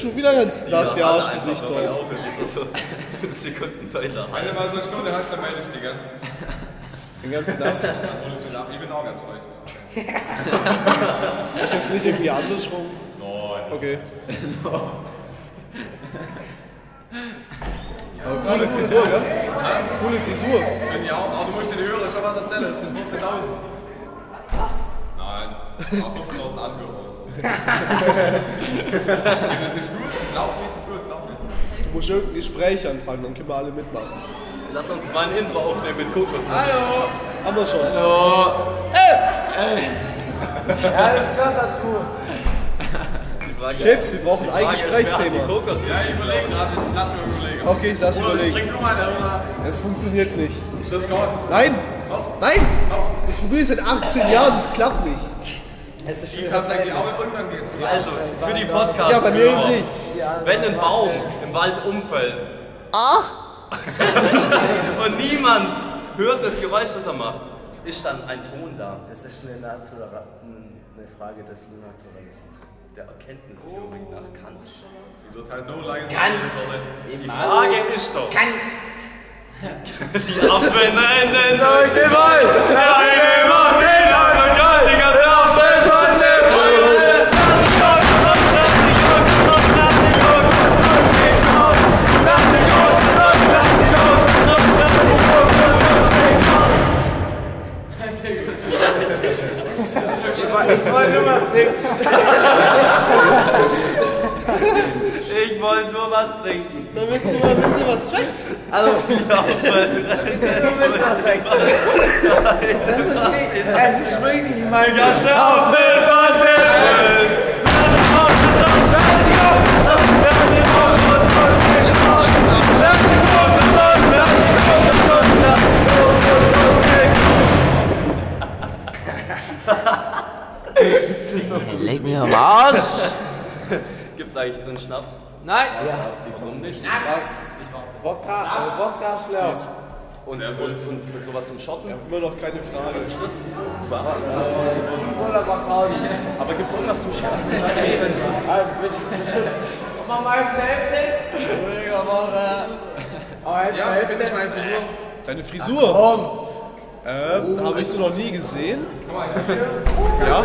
schon wieder ganz nass, ja, Arschgesicht. Das so Sekunden weiter. Wenn du mal so eine Stunde hast, dann melde ich dich, gell? Bin ganz nass. Ich bin auch ganz feucht. Ist das nicht irgendwie andersrum? Nein. Okay. Aber coole Frisur, gell? Coole Frisur. Ich auch, aber du musst den Hörer schon was erzählen. Das sind 14.000. Was? Nein. Auch 14.000 Anhörer. Das ist gut, das läuft richtig gut, glaub ich. Du musst irgendein Gespräch anfangen, dann können wir alle mitmachen. Lass uns mal ein Intro aufnehmen mit Kokos. Haben wir schon. Ja, das gehört dazu. Die Frage, Chips, wir brauchen ein Gesprächsthema. Ja, ich überlege gerade, jetzt lass mich überlegen. Okay, ich lass Oder überlegen. Bring du mal der Runde. Es funktioniert nicht. Das geht. Das geht. Nein! Doch. Nein! Doch. Das probiere ich seit 18 Jahren, das klappt nicht. Ich kann es eigentlich auch irgendwann geht's. Also, für die podcast Ja, bei mir eben nicht. Wenn ein Baum im Wald umfällt und niemand hört das Geräusch, das er macht, ist dann ein Ton da. Das ist eine, Natura eine Frage des Naturalismus. Der Erkenntnistheorie nach Kant. Wird halt no leise. Die Frage ist doch. Kant! Die Affen enden durch den Wald! Wollte nur was singen. Ich wollte nur was trinken. Damit du mal ein bisschen was schätzt. Also, du willst was wechseln. Das ist es ist wirklich mein Ganze Affen Drin Schnaps? Nein. Warum nicht? Wodka, äh, Wodka schlau. Und, und, und mit sowas zum Schotten? Immer noch keine Frage. Oder Bacardi. Aber gibt's irgendwas zum Schotten? Ah. Mach mal jetzt die Hälfte. Ruhiger Woche. Aber jetzt Ja, finde ich Hälfte. meine Frisur. Deine Frisur? Komm. Ähm, habe ich so noch nie gesehen. Ja?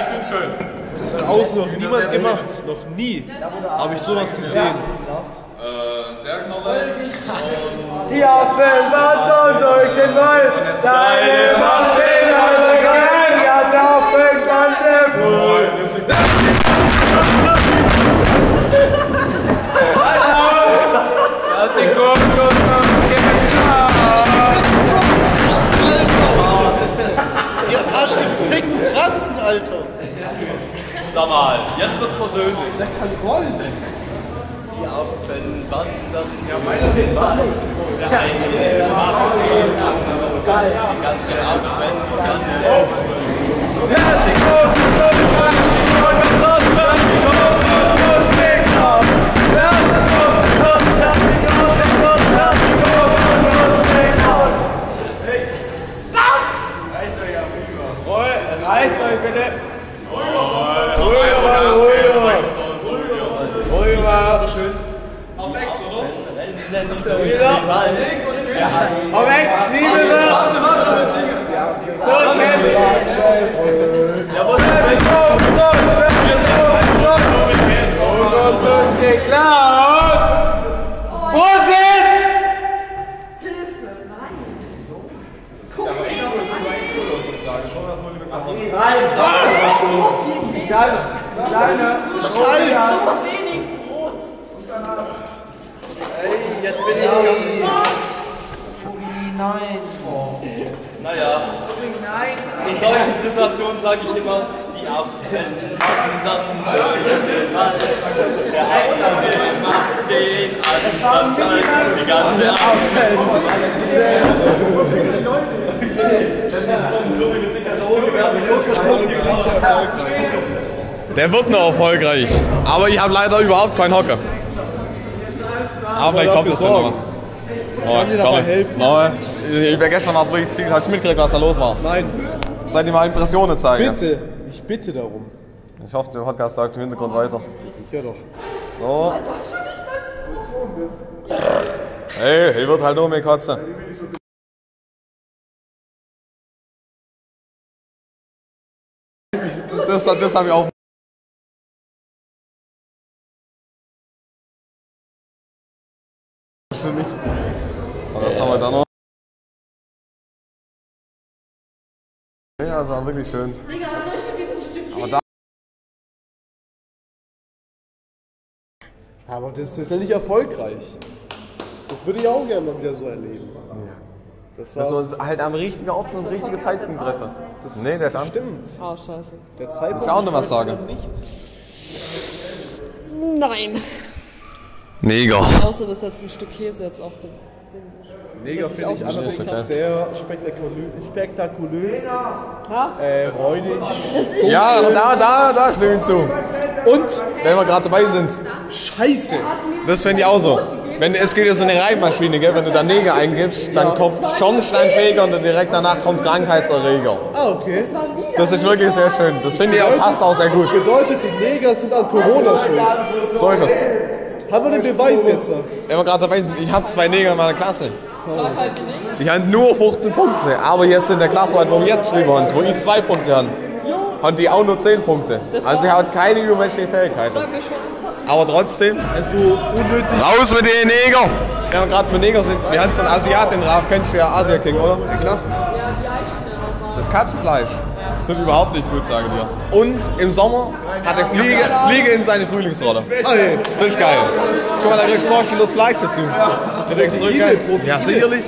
Ich bin schön. Das hat außen noch niemand gemacht. Noch nie habe ich sowas gesehen. Äh, der Knolle. Die Affen wandern durch den Wald. Deine Macht den anderen geil. Das Affen Kokos am Ihr arschgefickten Transen, Alter. Sag mal, jetzt wird's persönlich. Der kann rollen. Die Affen wandern. Ja, meiner geht weiter. Der eine macht den anderen geil. Die ganze Affen Wieder. Auf Ex, liebe wir. Warte, warte, wir singen. Der wird noch erfolgreich. Aber ich habe leider überhaupt keinen Hocker. Aber vielleicht kommt es ja noch was. Oh, kann dir dabei helfen. No, ich wäre gestern was richtig viel. Hast du mitgekriegt, was da los war? Nein. Seid ihr mal Impressionen zeigen? Bitte, ich bitte darum. Ich hoffe, der Podcast läuft im Hintergrund weiter. Sicher doch. So. Hey, ich wird halt nur mehr kotzen. Das, das habe ich auch. Für mich. Und das haben wir dann noch. Ja, also war wirklich schön. Aber da Aber das, das ist ja nicht erfolgreich. Das würde ich auch gerne mal wieder so erleben. Das war uns halt am richtigen Ort zum richtigen Zeitpunkt treffen. Nee, der stand. stimmt. Oh, scheiße. Der Zeitpunkt Ich auch noch was sagen. Nicht. Nein. Neger. Außer das ist jetzt ein Stück Käse jetzt auf dem. Mega ist finde ich allerdings sehr spektakulö spektakulös, Ja? äh, räudig. Ja, da, da, da stimme ich zu. Und Wenn wir gerade dabei sind. Scheiße. Das finde ich auch so. Wenn, es geht ja so eine Reibmaschine, gell? wenn du da Neger eingibst, dann kommt Schornsteinfeger und dann direkt danach kommt Krankheitserreger. Ah, okay. Das ist wirklich sehr schön. Das finde ich auch, passt auch sehr gut. Das bedeutet, die Neger sind an Corona schuld. So ist es. Haben wir den Beweis jetzt? Wenn wir gerade dabei sind, ich habe zwei Neger in meiner Klasse. Die haben nur 15 Punkte, aber jetzt in der Klasse, wo wir jetzt drüber haben, wo ich zwei Punkte haben, haben die auch nur 10 Punkte. Also sie haben keine übermenschlichen Fähigkeiten. Aber trotzdem, Also unnötig. raus mit den Neger! Wenn wir gerade mit Neger sind, wir haben so einen Asiaten drauf, kennst du ja Asia King, oder? Ja, klar. Das Katzenfleisch. Das wird überhaupt nicht gut, sage ich dir. Und im Sommer hat er Fliege, Fliege in seine Frühlingsrolle. Ey, Das ist geil. Guck mal, da du ein Kilos Fleisch dazu. Das geil. Ja, sicherlich.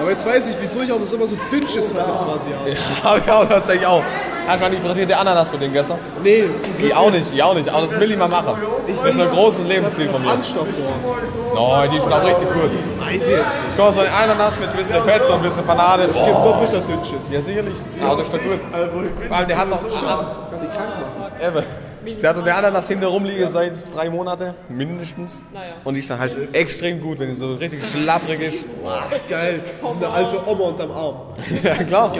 Aber jetzt weiß ich, wieso ich auch immer so dünn Schiss hatte quasi. Ja. Hab ich auch tatsächlich auch. Hast du mal die frittierte Ananas mit dem gestern? Nee, zum Glück Die auch nicht, die auch nicht. Aber das will ich mal machen. Das ist ein großes Lebensziel von mir. Anstoff. Nein, die ist glaube richtig gut. Weiß ich jetzt nicht. Guck mal, so eine Ananas mit ein bisschen Fett und ein bisschen Panade. Es gibt doppelter Dünnschiss. Ja, sicherlich. Aber das ist doch gut. Vor allem, der hat noch... Kann die krank machen. Eben. Der hat so eine Ananas hinter rumliegen seit drei Monaten, mindestens. Naja. Und die ist dann halt extrem gut, wenn die so richtig schlapprig ist. Geil. Das ist eine alte Oma unterm Arm. Ja, klar.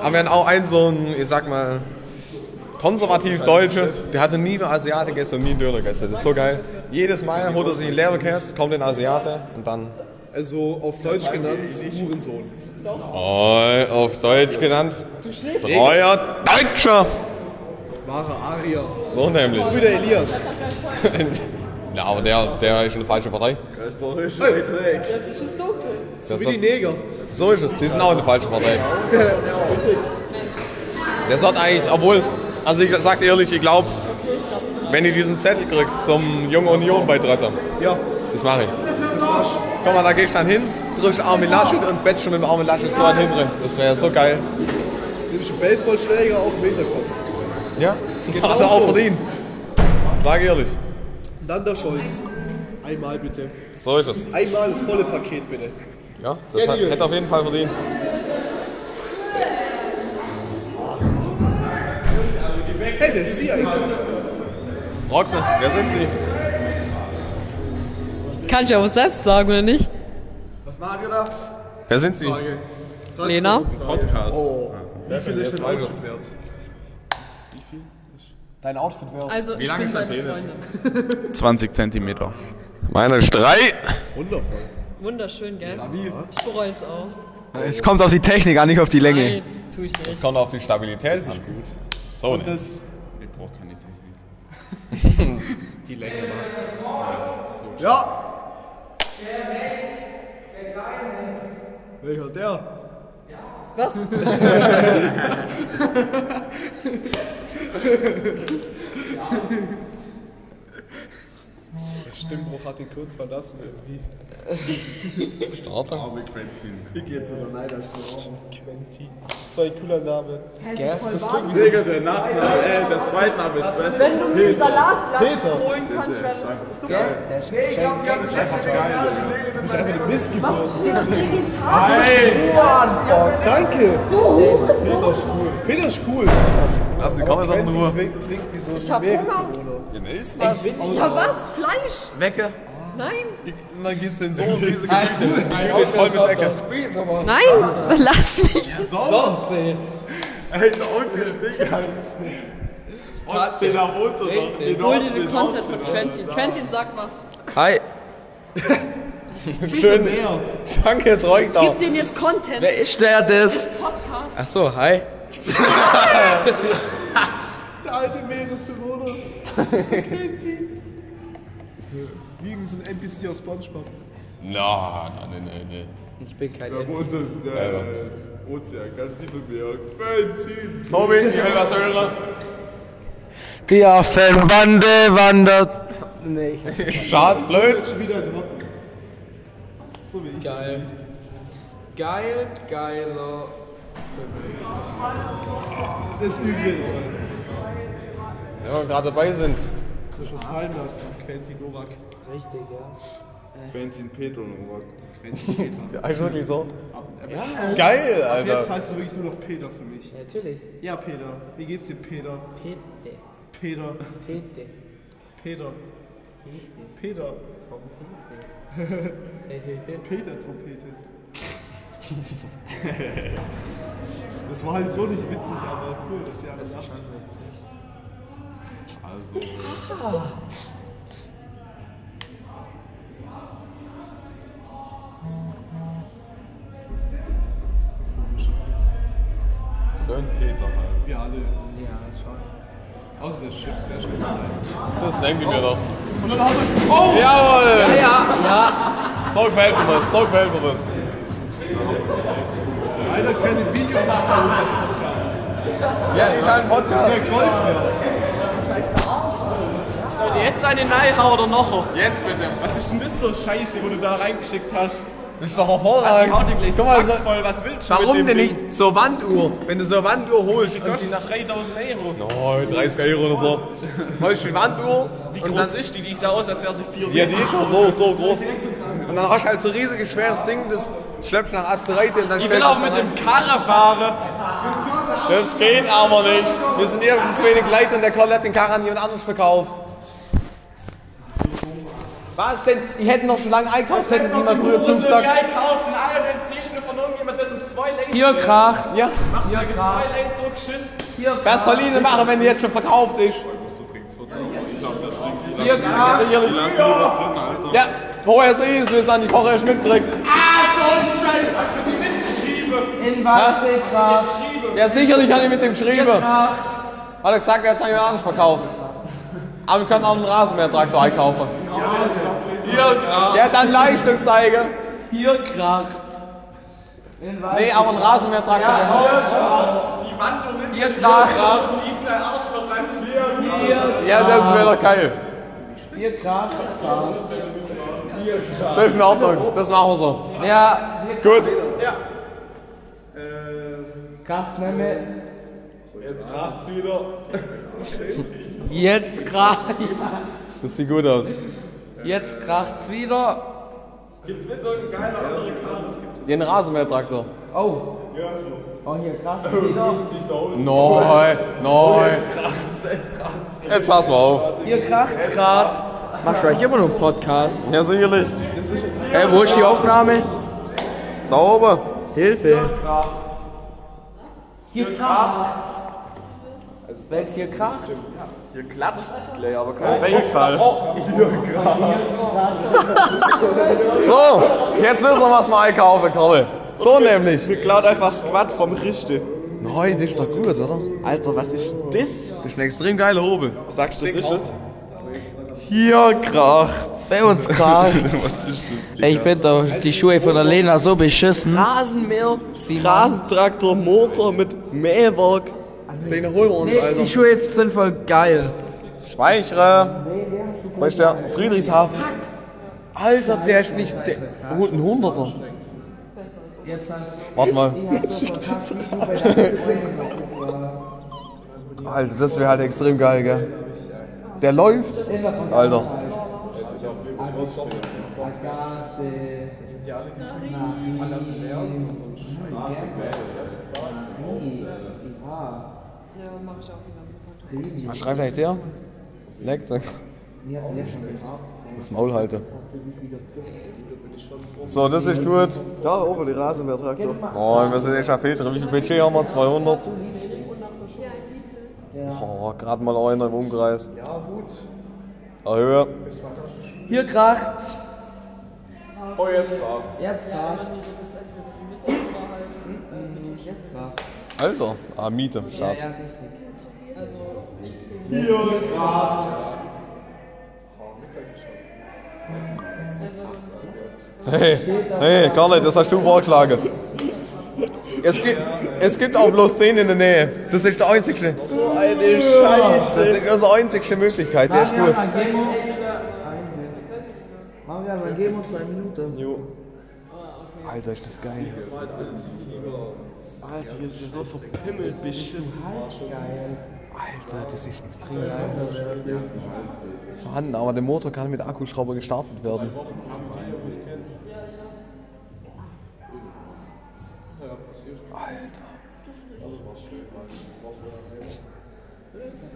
Aber wir haben auch einen so einen, ich sag mal, konservativ Deutsche, der hatte nie eine Asiate gegessen und nie einen Döner gegessen. Das ist so geil. Jedes Mal holt er sich einen Leberkäse, kommt in Asiate und dann. Also auf Deutsch genannt Hurensohn. Oh, auf Deutsch genannt. Treuer Deutscher. Wahre Arier. So nämlich. So wie der Elias. Ja, aber der, der ist in der falschen Partei. Jetzt ist es dunkel. So wie die Neger. So ist es, die sind auch in der falschen Partei. Der sagt eigentlich, obwohl, also ich sag dir ehrlich, ich glaube, wenn ihr diesen Zettel kriegt zum Junge Union beitreten, Ja, das mache ich. das war's. Guck mal, da gehst du dann hin, drückst Armin Laschet und bettst schon mit dem Armin Laschet so an hinten. Das wäre so geil. Nimm ich einen Baseballschläger auf den Hinterkopf. Ja, Genau hat er auch so. verdient. Sag ehrlich. Dann der Scholz. Einmal bitte. So ist es. Einmal das volle Paket bitte. Ja, das hat, hätte auf jeden Fall verdient. Hey, wer ist sie eigentlich? Roxe, wer sind Sie? Kann ich aber selbst sagen, oder nicht? Was machen wir da? Wer sind Sie? Lena? Wie viel ist denn Outfit wert? Dein Outfit wert? Also, ich bin deine Freundin. 20 Zentimeter. Meine ist drei. Wundervoll. Wunderschön, gell? Ich bereue es auch. Es kommt auf die Technik an, nicht auf die Länge. Nein, tu ich nicht. Es kommt auf die Stabilität an. Gut. So nicht. Das, Ich brauche keine Technik. die Länge macht's. Ja! Welcher der? Was? Der Stimmbruch hat ihn kurz verlassen irgendwie. Starter. Quentin. So ein cooler Name. Digga, der Nachname, äh, der Zweitname ist besser. Wenn du mir ein Salatblatt Peter. holen kannst, wäre das super. Du bist einfach eine Missgeburt. Nein! Oh, danke! Peter ist cool. Peter ist cool. Nur. klingt, klingt wie so Ich hab Meeresbewohner. Ist was? Ja, was? Fleisch? Wecke. Nein. Und dann geht's in so eine riesige Geschichte. Die Tür geht voll mit Wecke. Nein, lass mich. Ey, der Onkel Digga. Was den am? Den Hol dir den Content von Quentin. Quentin, sag was. Hi. Schön. Danke, es reicht auch. Gib denen jetzt Content. Wer ist der das? Podcast. Achso, hi. Der alte Meeresbewohner. Quentin. Wie irgend so ein NPC aus Spongebob. Na, nein, nein, nein. Ich bin kein Der wohnt im äh, Ozean, ganz im Meer. Quentin! Tobi, ich will was hören. Die Affenbande wandert. Nee, ich Schade, blöd. Schon wieder ein. So wie ich. Geil. Geil, geiler. Das ist übel. Ja, wir gerade dabei sind. Du hast was fallen lassen. Quentin Novak. Richtig, ja. Quentin Petro Novak. Ja, eigentlich wirklich so. Geil, Ab Alter. jetzt heißt du wirklich nur noch Peter für mich. Natürlich. Ja, Peter. Wie geht's dir, Peter? Pete. Peter. Pete. Peter. Peter. Peter Trompete. Das war halt so nicht witzig, aber cool, dass ihr alle lacht. Also. Schön Peter halt. Wir alle. Ja, schon. Außer der Chips, der ist schon Das denke ich mir doch. Oh! Jawohl! Ja, ja. So gefällt mir das, so gefällt mir das. Leider keine Video im Podcast. Ja, ich halt einen Podcast. Der Gold wert. Jetzt eine Neihau oder noch? Jetzt bitte. Was ist denn das für Scheiße, wo du da reingeschickt hast? Das ist doch hervorragend. Die haut dir gleich Guck mal, so, voll. Was willst du warum mit dem denn Ding? nicht zur Wanduhr? Wenn du so eine Wanduhr holst Die und die kostet nach 3000 Euro. oh, 30 Euro oder so, holst du die Wanduhr Wie und groß dann ist die? Die sah aus, als wäre sie 4 Ja, die ist schon so, so groß. Und dann hast du halt so ein riesiges, schweres Ding, das schleppst du nach Azereite und dann Ich will auch mit dem Karre fahren. Das geht aber nicht. Wir sind erstens wenig Leute und der Kerl hat den Karren an jemand anderes verkauft. Was denn? Die hätten noch schon lange einkauft, hätte niemand früher zugesagt. Geil kaufen, Alter, dann ziehst du von irgendjemand, das sind zwei Längen. Hier kracht. Ja, Machst du zwei Längen so geschissen. was soll ich denn machen, wenn die jetzt schon verkauft ist? Hier kracht. Sicherlich. Ja, woher sehe ich es, wir es an die Woche erst mitkriegt. In Wannsee kracht. Ja, sicherlich hat ich mit dem geschrieben. Hat er gesagt, jetzt habe ich mir anders verkauft. Aber wir können auch einen Rasenmähertraktor einkaufen. Ja, dann Leistung zeigen. Hier kracht. Nee, aber einen Rasenmähertraktor. Hier kracht. Ja, das wäre doch geil. Hier kracht. Das ist in Ordnung. Das machen wir so. Ja, Gut. kracht nicht mehr. Jetzt kracht's wieder. Jetzt kracht. Das sieht gut aus. Jetzt kracht's wieder. Den Rasenmähertraktor. Oh. Oh, hier kracht's wieder. Nein, nein. Jetzt pass mal auf. Hier kracht's grad. Machst du euch immer noch einen Podcast? Ja, sicherlich. Hey, wo ist die Aufnahme? Da oben. Hilfe. Hier kracht. Wenn's hier kracht? Hier klatscht es gleich, aber kein Beifall. So, jetzt wissen wir, was wir einkaufen, Kerle. So nämlich. Mir klaut einfach das Quad vom Richte. Nein, das ist doch gut, oder? Alter, was ist das? Das ist ein extrem geiler Hobel. Sagst du, das ist es? Hier kracht. Bei uns kracht. Ey, ich finde die Schuhe von der Lena so beschissen. Rasenmäher, Rasentraktor, Motor mit Mähwerk. Den holen wir uns, Nee, Alter. die Schuhe sind voll geil. Speichere. Weißt du, der Friedrichshafen. Alter, der ist nicht. Der holt einen Hunderter. Warte mal. Alter, das wäre halt extrem geil, gell? Der läuft. Alter. Was schreibt eigentlich der? Leckt. Das Maul halte. So, das ist gut. Da oben die Rasenmähertraktor. Oh, wir sind echt viel drin. Wie viel Budget haben wir? 200? Oh, gerade mal einer im Umkreis. Ja, gut. Erhöhe. Hier kracht. Oh, jetzt war. Jetzt kracht. Alter. Ah, Miete. Schade. Hey, hey, Karle, das hast du vorgeschlagen. Es gibt, es gibt auch bloß den in der Nähe. Das ist der einzige. So eine Scheiße. Das ist unsere einzige Möglichkeit. Der ist gut. Wir mal geben uns eine Minute. Alter, ist das geil. Alter, hier ist ja so verpimmelt beschissen. Alter, das ist extrem geil. Vorhanden, aber der Motor kann mit Akkuschrauber gestartet werden. Alter.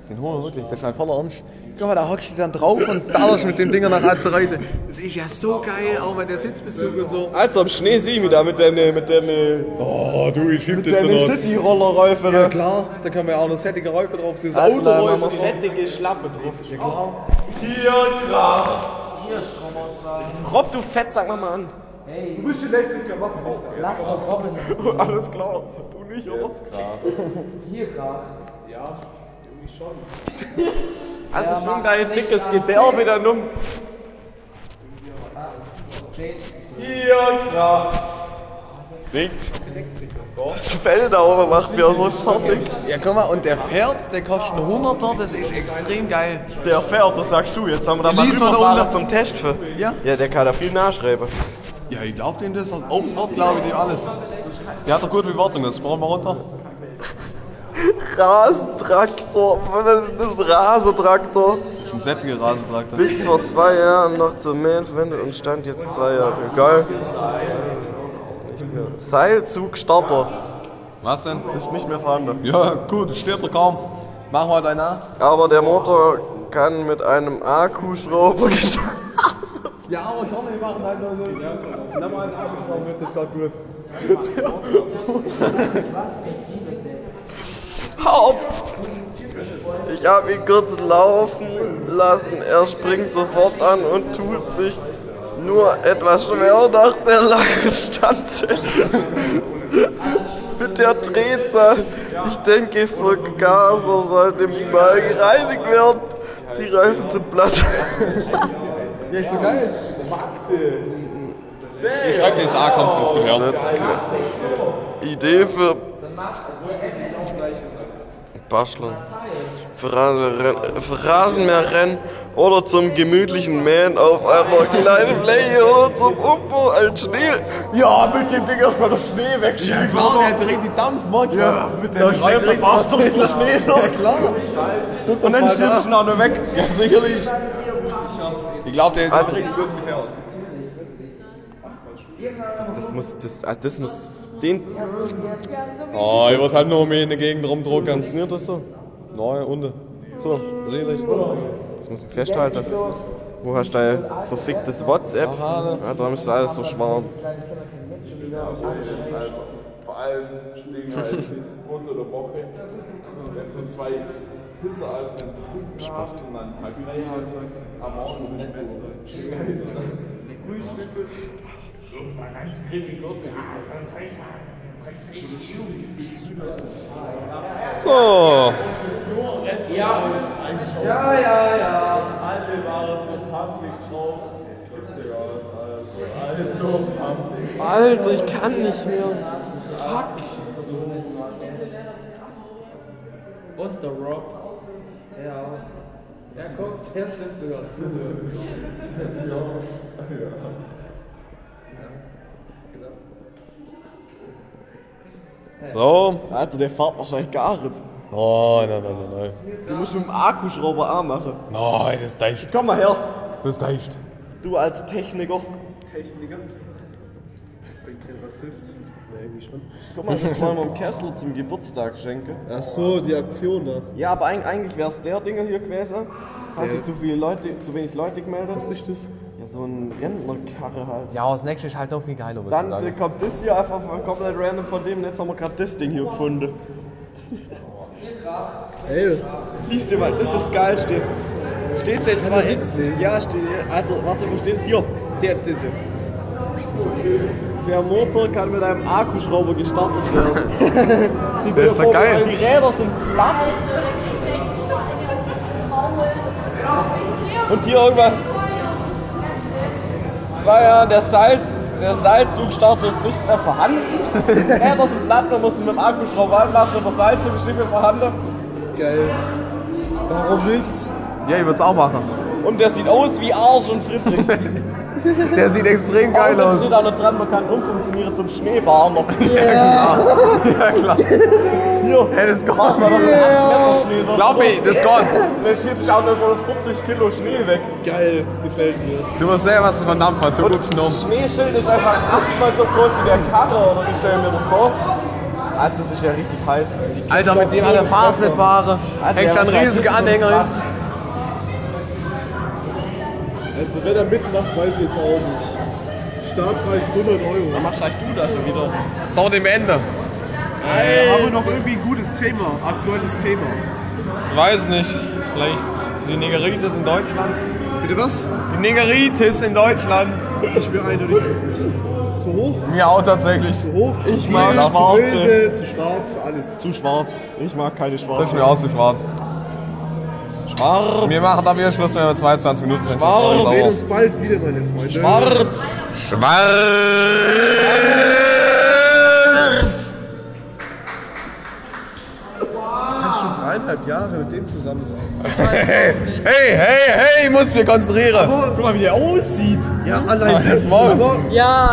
Den holen wir wirklich, das ist ein voller Ernst. Guck mal, da hockst du dann drauf und ballerst mit dem Ding nach Azereite. Das ist ja so geil, auch mit der Sitzbezug und so. Alter, im Schnee sehe ich mich da mit den, mit den, Oh, du, ich mit den City-Rollerreifen. Ja klar, da können wir auch noch sättige Räufe drauf. Das wir Autoräufe drauf. fettige Schlappe drauf. Ja klar. Hier kracht. Rob, du Fett, sag mal mal an. Du bist Elektriker, mach's auch. Lass doch Robin. Alles klar. Du nicht, aber. Hier kracht. Also schon dein dickes Gedärme dann um. Hier kracht. Nick. Das Fell da oben macht mir so fertig. Ja, guck mal, und der fährt, der kostet einen Hunderter, das ist extrem geil. Der fährt, das sagst du. Jetzt haben wir da mal rüberfahren zum Test für. Ja? Ja, der kann da viel nachschreiben. Ja, ich glaub dem das. Aus Obstwort glaube ich dem alles. Der hat doch gute Bewertung, das brauchen wir runter. Rasentraktor. Das ist ein Rasentraktor. Ein sättiger Rasentraktor. Bis vor zwei Jahren noch zum Mähen verwendet und stand jetzt zwei Jahre. Geil. Seilzugstarter. Was denn? Ist nicht mehr vorhanden. Ja, gut, steht doch kaum. Machen wir dein nach. Aber der Motor kann mit einem Akkuschrauber gestartet Ja, aber komm, wir machen halt noch so. Nimm mal einen Akkuschrauber mit, das geht gut. Hart! Ich habe ihn kurz laufen lassen. Er springt sofort an und tut sich nur etwas schwer nach der langen Standzeit. Mit der Drehzahl. Ich denke, Vergaser sollte mal gereinigt werden. Die Reifen sind platt. Ja, ist doch geil. Ich schreib dir jetzt A kommt ins Gehör. Idee für Bachelor. Für, Rasenmäher- Rasenmäherrennen oder zum gemütlichen Mähen auf einer kleinen Fläche oder zum Umbau als Schnee. Ja, mit dem Ding erstmal das Schnee wegschieben. Klar, der dreht die Dampfmod. Ja, mit dem Reifen fahrst du den Schnee Ja, durch. klar. Und dann schiebst du ihn auch noch weg. Ja, sicherlich. Ich glaube, der Also- ist richtig gut gefährdet. Das, das muss, das, also das muss, den, Oh, ich muss halt nur mehr in der Gegend rumdrucken. funktioniert das so? Nein, unten. So, Sicherlich. das muss man festhalten. Wo hast du dein verficktes WhatsApp? Ja, darum ist alles so schwarm. Vor allem stehen halt bis unter der Woche, wenn so zwei Spaß und dann halt am Morgen nicht besser. So. Alle waren so public drauf. Alter, ich kann nicht mehr. Und The Rock. Ja. Ja, guck, der stimmt sogar. So. Alter, der fährt wahrscheinlich gar nicht. Nein, nein, nein, nein, nein. Du musst mit dem Akkuschrauber auch machen. Nein, das ist echt. Komm mal her. Das ist echt. Du als Techniker. Techniker. Kein Rassist. Nee, irgendwie schon. Guck mal, das wollen wir dem Kessler zum Geburtstag schenken. Ach so, die Aktion da. Ja, aber eig- eigentlich wäre es der Dinger hier gewesen. Hat sich zu viele Leute, zu wenig Leute gemeldet. Was ist das? Ja, so ein Rentnerkarre halt. Ja, das nächste ist halt noch viel geiler. Dann äh, kommt das hier einfach komplett random von dem. Jetzt haben wir gerade das Ding hier gefunden. Ey, Lies dir mal, das ist das Geilste. Steht jetzt zwar nix lesen? Ja, steht. Also, warte, wo steht es hier? Der, diese. Der Motor kann mit einem Akkuschrauber gestartet werden. Die, Der ist doch geil. die Räder sind platt. Und hier irgendwas. Zwei Jahre, der, Seil, der Seilzugstarter ist nicht mehr vorhanden. Die Räder sind platt, wir mussten mit dem Akkuschrauber anmachen und der Seilzug ist nicht mehr vorhanden. geil. Warum nicht? Ja, ich würde es auch machen. Und der sieht aus wie Arsch und Friedrich. Der sieht extrem geil Und aus. steht auch noch dran, man kann umfunktionieren zum Schneebarner. Ja, klar. Hier, Hey, das geht. mach mal noch einen 8 Meter Schnee. Glaub mir, das geht. Da schiebt sich auch nur so 40 Kilo Schnee weg. Geil, gefällt mir. Du musst sehen, was von Dampf hat. Ihn um. Schneeschild ist einfach achtmal so groß wie der Karre, oder wie stellen wir das vor? Alter, das ist ja richtig heiß. Alter, mit dem an der Phase fahre. Alter, Hängst der an muss ja riesige richtig Anhänger hin. Also wenn er mitmacht, weiß ich jetzt auch nicht. Startpreis 100 Euro. Dann machst eigentlich du das schon wieder. So, dem Ende. Äh, haben wir noch irgendwie ein gutes Thema, aktuelles Thema. Weiß nicht. Vielleicht die Negeritis in Deutschland. Bitte was? Die Negeritis in Deutschland. Ich bin eindeutig zu, zu hoch. Mir auch tatsächlich. Zu hoch, zu Ich mag zu schwarze. böse, zu schwarz, alles. Zu schwarz. Ich mag keine Das ist mir auch zu schwarz. Schwarz. Wir machen aber wieder Schluss, wenn wir 22 Minuten sind. Schwarz. Ich Wir sehen uns bald wieder, meine Freunde. Schwarz. Schwarz. Kannst schon dreieinhalb Jahre mit dem zusammen sein. Hey, hey, hey, hey, ich muss mich konzentrieren. Guck mal, wie der aussieht. Ja, allein Jetzt mal. Ja.